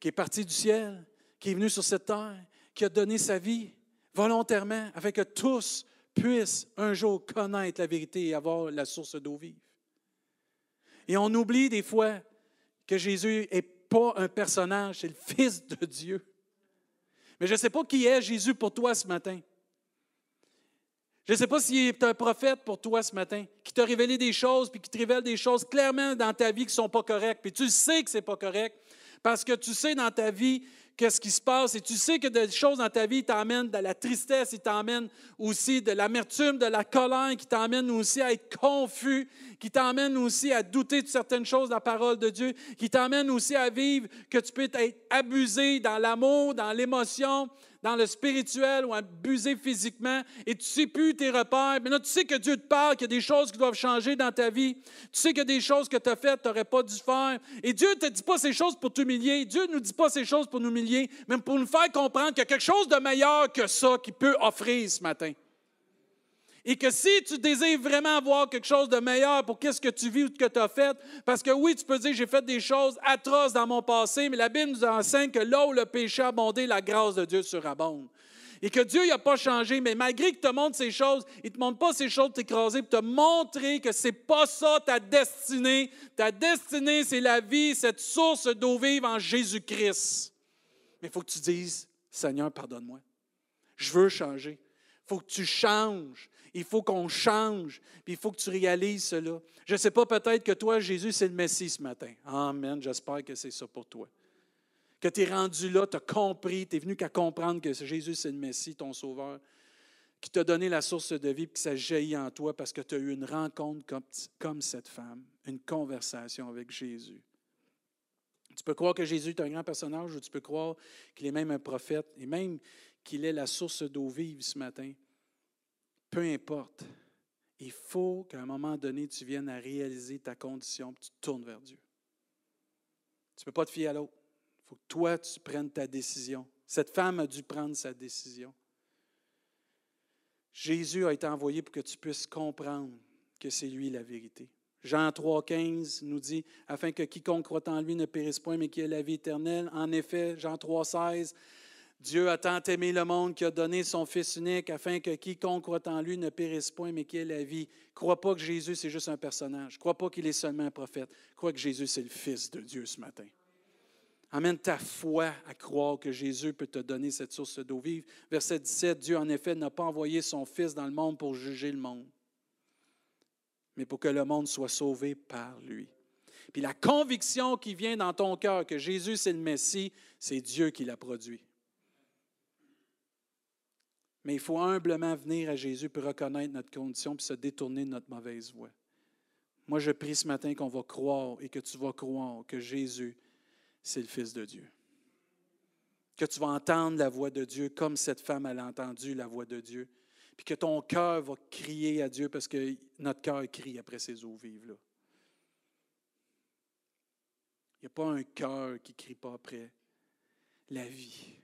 Speaker 1: qui est parti du ciel, qui est venu sur cette terre, qui a donné sa vie volontairement afin que tous puissent un jour connaître la vérité et avoir la source d'eau vive. Et on oublie des fois que Jésus n'est pas un personnage, c'est le Fils de Dieu. Mais je ne sais pas qui est Jésus pour toi ce matin. Je ne sais pas s'il est un prophète pour toi ce matin, qui t'a révélé des choses, puis qui te révèle des choses clairement dans ta vie qui ne sont pas correctes. Puis tu sais que ce n'est pas correct, parce que tu sais dans ta vie qu'est-ce qui se passe et tu sais que des choses dans ta vie t'emmènent de la tristesse, ils t'emmènent aussi de l'amertume, de la colère, qui t'emmènent aussi à être confus, qui t'emmènent aussi à douter de certaines choses de la parole de Dieu, qui t'emmènent aussi à vivre que tu peux être abusé dans l'amour, dans l'émotion, dans le spirituel ou abusé physiquement et tu sais plus tes repères. Mais là, tu sais que Dieu te parle, qu'il y a des choses qui doivent changer dans ta vie. Tu sais qu'il y a des choses que tu as faites, tu n'aurais pas dû faire. Et Dieu ne te dit pas ces choses pour t'humilier. Dieu ne nous dit pas ces choses pour nous humilier, mais pour nous faire comprendre qu'il y a quelque chose de meilleur que ça qu'il peut offrir ce matin. Et que si tu désires vraiment avoir quelque chose de meilleur pour qu'est-ce que tu vis ou ce que tu as fait, parce que oui, tu peux dire j'ai fait des choses atroces dans mon passé, mais la Bible nous enseigne que là où le péché a abondé, la grâce de Dieu surabonde. Et que Dieu n'a pas changé, mais malgré qu'il te montre ces choses, il ne te montre pas ces choses pour t'écraser, pour te montrer que ce n'est pas ça ta destinée. Ta destinée, c'est la vie, cette source d'eau vive en Jésus-Christ. Mais il faut que tu dises, Seigneur, pardonne-moi. Je veux changer. Il faut que tu changes. Il faut qu'on change, puis il faut que tu réalises cela. Je ne sais pas, peut-être que toi, Jésus, c'est le Messie ce matin. Amen. J'espère que c'est ça pour toi. Que tu es rendu là, tu as compris, tu es venu qu'à comprendre que Jésus, c'est le Messie, ton Sauveur, qui t'a donné la source de vie, puis que ça jaillit en toi parce que tu as eu une rencontre comme, comme cette femme, une conversation avec Jésus. Tu peux croire que Jésus est un grand personnage ou tu peux croire qu'il est même un prophète et même qu'il est la source d'eau vive ce matin peu importe, il faut qu'à un moment donné, tu viennes à réaliser ta condition et tu tournes vers Dieu. Tu ne peux pas te fier à l'autre. Il faut que toi, tu prennes ta décision. Cette femme a dû prendre sa décision. Jésus a été envoyé pour que tu puisses comprendre que c'est lui la vérité. Jean 3,15 nous dit Afin que quiconque croit en lui ne périsse point, mais qu'il ait la vie éternelle. En effet, Jean 3,16 Dieu a tant aimé le monde qu'il a donné son Fils unique afin que quiconque croit en lui ne périsse point, mais qu'il ait la vie. Crois pas que Jésus, c'est juste un personnage. Crois pas qu'il est seulement un prophète. Crois que Jésus, c'est le Fils de Dieu ce matin. Amène ta foi à croire que Jésus peut te donner cette source d'eau vive. Verset 17, Dieu en effet n'a pas envoyé son Fils dans le monde pour juger le monde, mais pour que le monde soit sauvé par lui. Puis la conviction qui vient dans ton cœur que Jésus c'est le Messie, c'est Dieu qui l'a produit. Mais il faut humblement venir à Jésus pour reconnaître notre condition puis se détourner de notre mauvaise voie. Moi, je prie ce matin qu'on va croire et que tu vas croire que Jésus, c'est le Fils de Dieu. Que tu vas entendre la voix de Dieu comme cette femme a entendu la voix de Dieu. Puis que ton cœur va crier à Dieu parce que notre cœur crie après ces eaux vives-là. Il n'y a pas un cœur qui ne crie pas après la vie.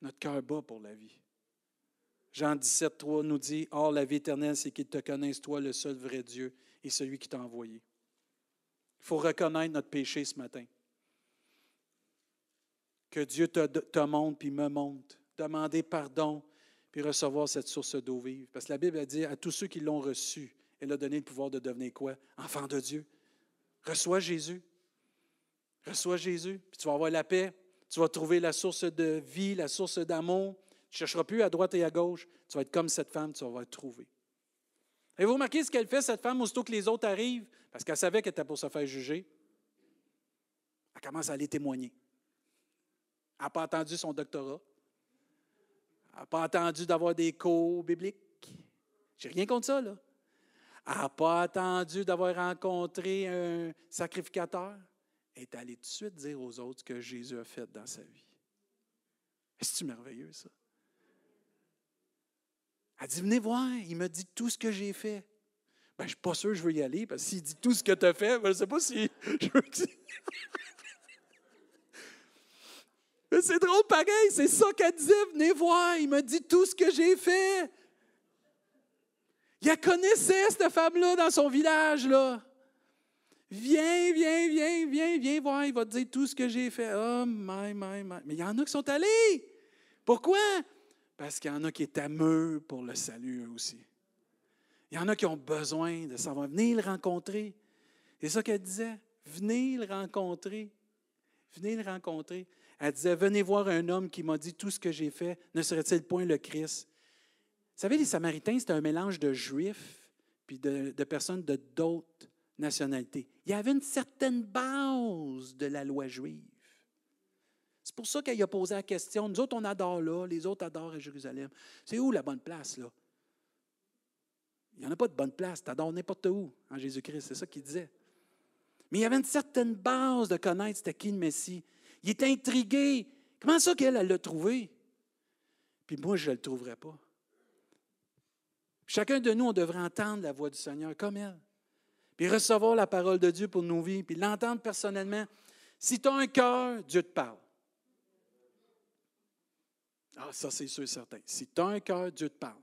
Speaker 1: Notre cœur bat pour la vie. Jean 17, 3 nous dit Or, la vie éternelle, c'est qu'ils te connaissent, toi, le seul vrai Dieu, et celui qui t'a envoyé. Il faut reconnaître notre péché ce matin. Que Dieu te, te montre puis me montre. Demander pardon puis recevoir cette source d'eau vive. Parce que la Bible a dit à tous ceux qui l'ont reçu, elle a donné le pouvoir de devenir quoi? Enfant de Dieu. Reçois Jésus. Reçois Jésus, puis tu vas avoir la paix. Tu vas trouver la source de vie, la source d'amour, tu ne chercheras plus à droite et à gauche. Tu vas être comme cette femme, tu vas être trouvé. Avez-vous remarqué ce qu'elle fait, cette femme, aussitôt que les autres arrivent? Parce qu'elle savait qu'elle était pour se faire juger. Elle commence à aller témoigner. Elle n'a pas entendu son doctorat. Elle n'a pas entendu d'avoir des cours bibliques. J'ai rien contre ça, là. Elle n'a pas attendu d'avoir rencontré un sacrificateur. Elle est allée tout de suite dire aux autres ce que Jésus a fait dans sa vie. Est-ce que merveilleux, ça? Elle dit, venez voir, il me dit tout ce que j'ai fait. Ben, je ne suis pas sûr que je veux y aller, parce que s'il dit tout ce que tu as fait, ben, je ne sais pas si je veux Mais c'est drôle pareil, c'est ça qu'elle disait, venez voir, il me dit tout ce que j'ai fait. Il la connaissait, cette femme-là, dans son village, là. Viens, viens, viens, viens, viens voir, il va te dire tout ce que j'ai fait. Oh, my, my, my. Mais il y en a qui sont allés. Pourquoi? Parce qu'il y en a qui est ameux pour le salut, aussi. Il y en a qui ont besoin de savoir. Venez le rencontrer. C'est ça qu'elle disait. Venez le rencontrer. Venez le rencontrer. Elle disait, venez voir un homme qui m'a dit tout ce que j'ai fait. Ne serait-il point le Christ? Vous savez, les Samaritains, c'était un mélange de juifs puis de, de personnes de d'autres nationalités. Il y avait une certaine base de la loi juive. C'est pour ça qu'elle a posé la question. Nous autres, on adore là, les autres adorent à Jérusalem. C'est où la bonne place, là? Il n'y en a pas de bonne place. Tu adores n'importe où en Jésus-Christ. C'est ça qu'il disait. Mais il y avait une certaine base de connaître c'était qui le Messie. Il était intrigué. Comment ça qu'elle, l'a trouvé? Puis moi, je ne le trouverai pas. Chacun de nous, on devrait entendre la voix du Seigneur comme elle. Puis recevoir la parole de Dieu pour nos vies, puis l'entendre personnellement. Si tu as un cœur, Dieu te parle. Ah, ça, c'est sûr et certain. Si tu as un cœur, Dieu te parle.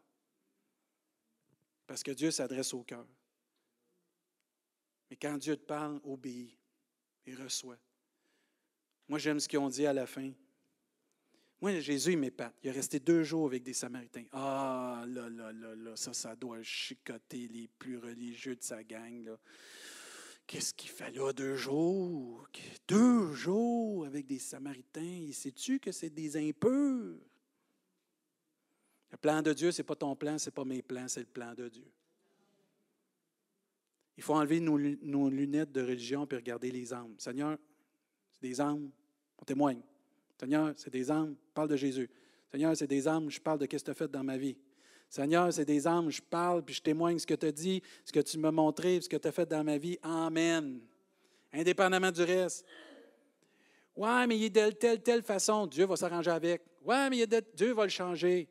Speaker 1: Parce que Dieu s'adresse au cœur. Mais quand Dieu te parle, obéis et reçoit. Moi, j'aime ce qu'ils ont dit à la fin. Moi, Jésus, il m'épate. Il est resté deux jours avec des Samaritains. Ah, là, là, là, là, ça, ça doit chicoter les plus religieux de sa gang. Qu'est-ce qu'il fait là deux jours? Deux jours avec des Samaritains. Et sais-tu que c'est des impurs? Le plan de Dieu, ce n'est pas ton plan, ce n'est pas mes plans, c'est le plan de Dieu. Il faut enlever nos, lunettes de religion et regarder les âmes. Seigneur, c'est des âmes, on témoigne. Seigneur, c'est des âmes, parle de Jésus. Seigneur, c'est des âmes, je parle de ce que tu as fait dans ma vie. Seigneur, c'est des âmes, je parle, puis je témoigne ce que tu as dit, ce que tu m'as montré, ce que tu as fait dans ma vie. Amen. Indépendamment du reste. Ouais, mais il est de telle, telle façon. Dieu va s'arranger avec. Ouais, mais Dieu va le changer.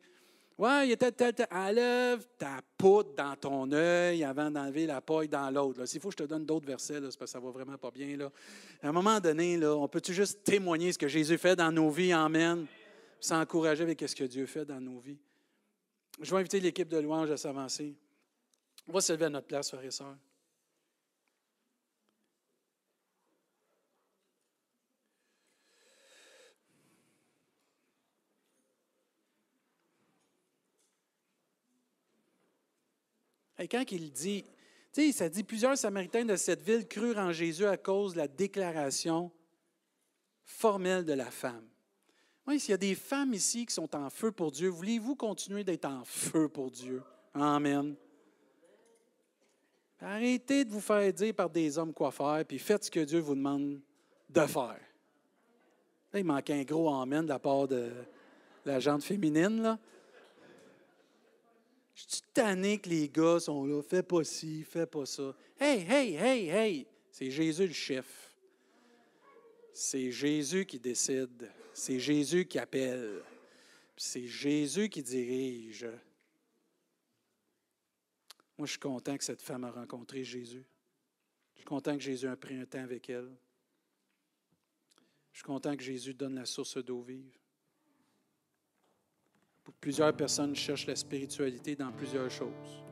Speaker 1: Ouais, il était tel, tel. Enlève ta poudre dans ton œil avant d'enlever la paille dans l'autre. S'il faut je te donne d'autres versets, parce que ça va vraiment pas bien. Là. À un moment donné, là, on peut-tu juste témoigner ce que Jésus fait dans nos vies? Amen. S'encourager avec ce que Dieu fait dans nos vies. Je vais inviter l'équipe de louange à s'avancer. On va se lever à notre place, frères et sœurs. Et quand il dit, tu sais, ça dit plusieurs Samaritains de cette ville crurent en Jésus à cause de la déclaration formelle de la femme. Oui, s'il y a des femmes ici qui sont en feu pour Dieu, voulez-vous continuer d'être en feu pour Dieu? Amen. Arrêtez de vous faire dire par des hommes quoi faire, puis faites ce que Dieu vous demande de faire. Là, il manque un gros amen de la part de la gente féminine. Là. Je suis tanné que les gars sont là, fais pas ci, fais pas ça. Hey, hey, hey, hey, c'est Jésus le chef. C'est Jésus qui décide. C'est Jésus qui appelle. C'est Jésus qui dirige. Moi, je suis content que cette femme a rencontré Jésus. Je suis content que Jésus a pris un temps avec elle. Je suis content que Jésus donne la source d'eau vive. Plusieurs personnes cherchent la spiritualité dans plusieurs choses.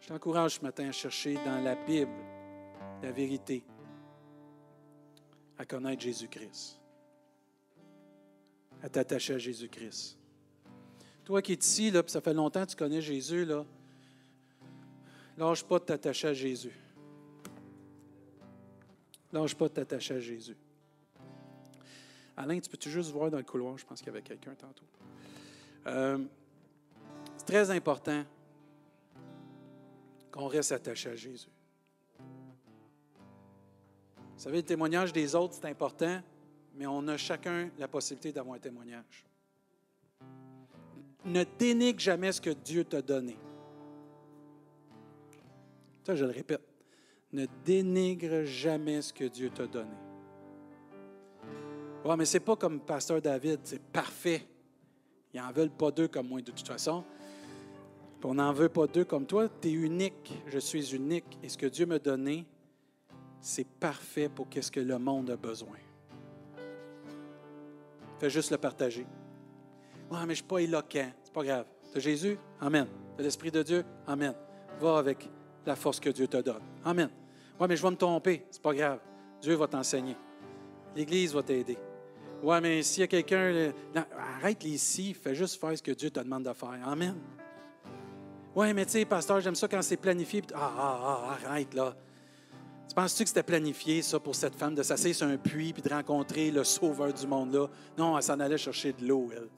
Speaker 1: Je t'encourage ce matin à chercher dans la Bible la vérité, à connaître Jésus-Christ, à t'attacher à Jésus-Christ. Toi qui es ici, là, ça fait longtemps que tu connais Jésus, là, lâche pas de t'attacher à Jésus. Lâche pas de t'attacher à Jésus. Alain, tu peux-tu juste voir dans le couloir? Je pense qu'il y avait quelqu'un tantôt. Euh, c'est très important qu'on reste attaché à Jésus. Vous savez, le témoignage des autres, c'est important, mais on a chacun la possibilité d'avoir un témoignage. Ne dénigre jamais ce que Dieu t'a donné. Ça, je le répète. Ne dénigre jamais ce que Dieu t'a donné. Ouais, mais c'est pas comme Pasteur David, c'est parfait. Ils n'en veulent pas deux comme moi de toute façon. on n'en veut pas deux comme toi. Tu es unique. Je suis unique. Et ce que Dieu m'a donné, c'est parfait pour ce que le monde a besoin. Fais juste le partager. Ouais, mais je ne suis pas éloquent. C'est pas grave. De Jésus? Amen. De l'Esprit de Dieu? Amen. Va avec la force que Dieu te donne. Amen. Oui, mais je vais me tromper. C'est pas grave. Dieu va t'enseigner. L'Église va t'aider. Ouais, mais s'il y a quelqu'un. euh, arrête les si, fais juste faire ce que Dieu te demande de faire. Amen. Ouais, mais tu sais, pasteur, j'aime ça quand c'est planifié. Ah, ah, ah, arrête là. Tu penses-tu que c'était planifié, ça, pour cette femme, de s'asseoir sur un puits puis de rencontrer le sauveur du monde-là? Non, elle s'en allait chercher de l'eau, elle.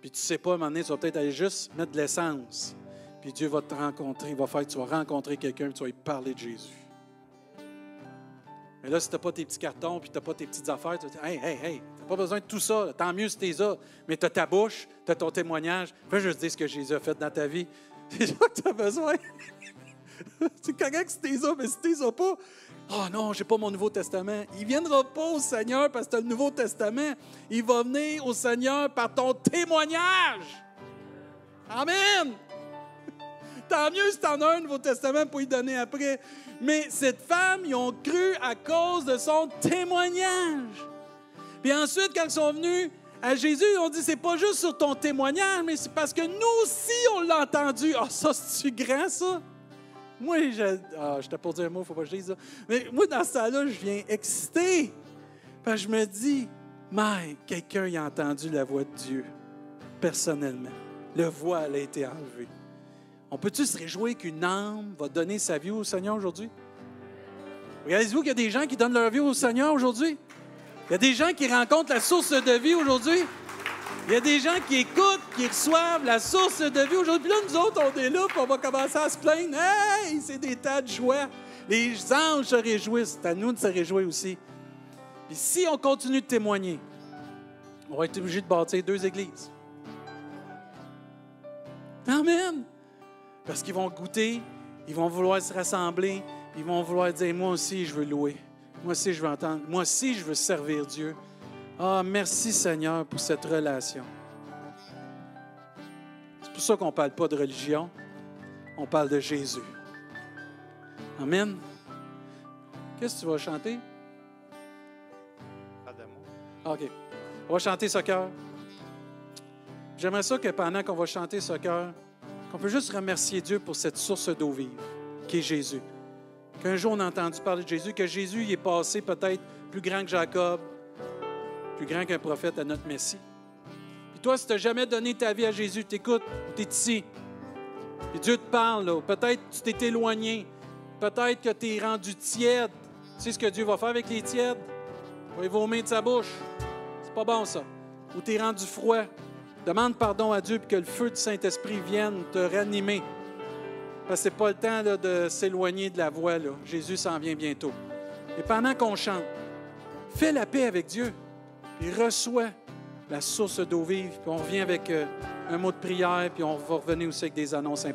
Speaker 1: Puis tu sais pas, à un moment donné, tu vas peut-être aller juste mettre de l'essence. Puis Dieu va te rencontrer, il va faire que tu vas rencontrer quelqu'un puis tu vas lui parler de Jésus. Mais là, si tu n'as pas tes petits cartons puis tu n'as pas tes petites affaires, tu vas dire Hey, hey, hey, tu n'as pas besoin de tout ça. Tant mieux si tu les as. Mais tu as ta bouche, tu as ton témoignage. Fais juste dire ce que Jésus a fait dans ta vie. C'est ça que tu as besoin. C'est correct si tu les as, mais si tu les as pas, oh non, j'ai pas mon Nouveau Testament. Il ne viendra pas au Seigneur parce que tu as le Nouveau Testament. Il va venir au Seigneur par ton témoignage. Amen. Tant mieux si tu en as un Nouveau Testament pour y donner après. Mais cette femme, ils ont cru à cause de son témoignage. Puis ensuite, quand ils sont venus à Jésus, ils ont dit c'est pas juste sur ton témoignage, mais c'est parce que nous aussi, on l'a entendu. Ah, ça, c'est-tu grand, ça? Moi, je. Ah, j'étais pour dire un mot, faut pas que je dise ça. Mais moi, dans ce temps-là, je viens excité. Parce je me dis, mais quelqu'un a entendu la voix de Dieu, personnellement. Le voile a été enlevé. On peut-tu se réjouir qu'une âme va donner sa vie au Seigneur aujourd'hui? Regardez-vous qu'il y a des gens qui donnent leur vie au Seigneur aujourd'hui? Il y a des gens qui rencontrent la source de vie aujourd'hui? Il y a des gens qui écoutent, qui reçoivent la source de vie aujourd'hui. Puis là, nous autres, on est là, puis on va commencer à se plaindre. Hey, c'est des tas de joie. Les anges se réjouissent. C'est à nous de se réjouir aussi. Puis si on continue de témoigner, on va être obligé de bâtir deux églises. Amen. Parce qu'ils vont goûter, ils vont vouloir se rassembler, ils vont vouloir dire Moi aussi, je veux louer. Moi aussi, je veux entendre. Moi aussi, je veux servir Dieu. Ah, merci Seigneur pour cette relation. C'est pour ça qu'on ne parle pas de religion, on parle de Jésus. Amen. Qu'est-ce que tu vas chanter? OK. On va chanter ce cœur. J'aimerais ça que pendant qu'on va chanter ce cœur, qu'on peut juste remercier Dieu pour cette source d'eau vive, qui est Jésus. Qu'un jour on a entendu parler de Jésus, que Jésus il est passé peut-être plus grand que Jacob, plus grand qu'un prophète à notre Messie. Puis toi, si tu n'as jamais donné ta vie à Jésus, t'écoutes, tu es ici. Puis Dieu te parle. Peut-être tu t'es éloigné. Peut-être que tu es rendu tiède. Tu sais ce que Dieu va faire avec les tièdes? Il va vomir de sa bouche. C'est pas bon, ça. Ou tu es rendu froid. Demande pardon à Dieu puis que le feu du Saint-Esprit vienne te ranimer. Parce que c'est pas le temps de s'éloigner de la voie. Jésus s'en vient bientôt. Et pendant qu'on chante, fais la paix avec Dieu. Puis reçois la source d'eau vive. Puis on revient avec euh, un mot de prière, puis on va revenir aussi avec des annonces importantes.